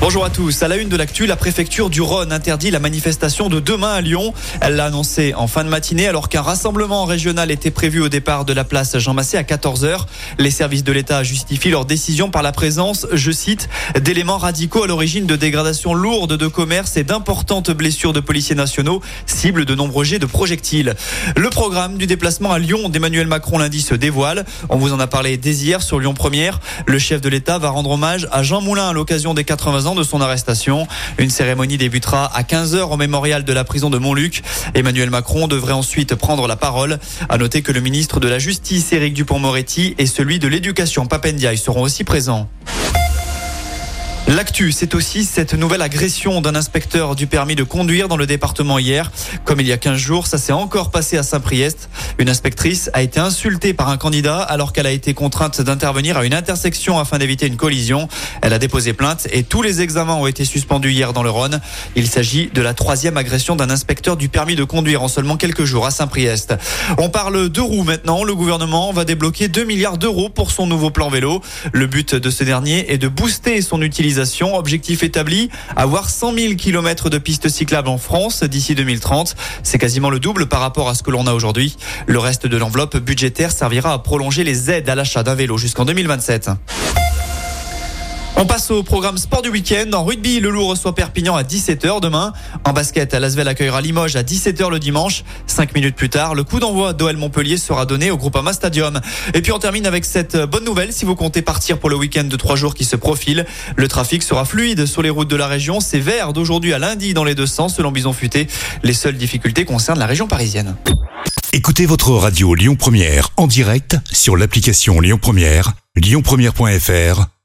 Bonjour à tous. À la une de l'actu, la préfecture du Rhône interdit la manifestation de demain à Lyon. Elle l'a annoncé en fin de matinée alors qu'un rassemblement régional était prévu au départ de la place Jean Massé à 14h. Les services de l'État justifient leur décision par la présence, je cite, d'éléments radicaux à l'origine de dégradations lourdes de commerce et d'importantes blessures de policiers nationaux, cible de nombreux jets de projectiles. Le programme du déplacement à Lyon d'Emmanuel Macron lundi se dévoile. On vous en a parlé dès hier sur Lyon Première. Le chef de l'État va rendre hommage à Jean Moulin à l'occasion des 80 ans de son arrestation. Une cérémonie débutera à 15h au mémorial de la prison de Montluc. Emmanuel Macron devrait ensuite prendre la parole. À noter que le ministre de la Justice, Éric Dupont-Moretti, et celui de l'Éducation, Papendiaï, seront aussi présents. L'actu, c'est aussi cette nouvelle agression d'un inspecteur du permis de conduire dans le département hier. Comme il y a 15 jours, ça s'est encore passé à Saint-Priest. Une inspectrice a été insultée par un candidat alors qu'elle a été contrainte d'intervenir à une intersection afin d'éviter une collision. Elle a déposé plainte et tous les examens ont été suspendus hier dans le Rhône. Il s'agit de la troisième agression d'un inspecteur du permis de conduire en seulement quelques jours à Saint-Priest. On parle de roues maintenant. Le gouvernement va débloquer 2 milliards d'euros pour son nouveau plan vélo. Le but de ce dernier est de booster son utilisation Objectif établi, avoir 100 000 km de pistes cyclables en France d'ici 2030. C'est quasiment le double par rapport à ce que l'on a aujourd'hui. Le reste de l'enveloppe budgétaire servira à prolonger les aides à l'achat d'un vélo jusqu'en 2027. On passe au programme sport du week-end. En rugby, le Loup reçoit Perpignan à 17h demain. En basket, Lasvel accueillera Limoges à 17h le dimanche. Cinq minutes plus tard, le coup d'envoi d'OL Montpellier sera donné au Groupama Stadium. Et puis on termine avec cette bonne nouvelle. Si vous comptez partir pour le week-end de trois jours qui se profile, le trafic sera fluide sur les routes de la région. C'est vert d'aujourd'hui à lundi dans les deux sens selon Bison Futé. Les seules difficultés concernent la région parisienne. Écoutez votre radio Lyon Première en direct sur l'application Lyon Première, lyonpremière.fr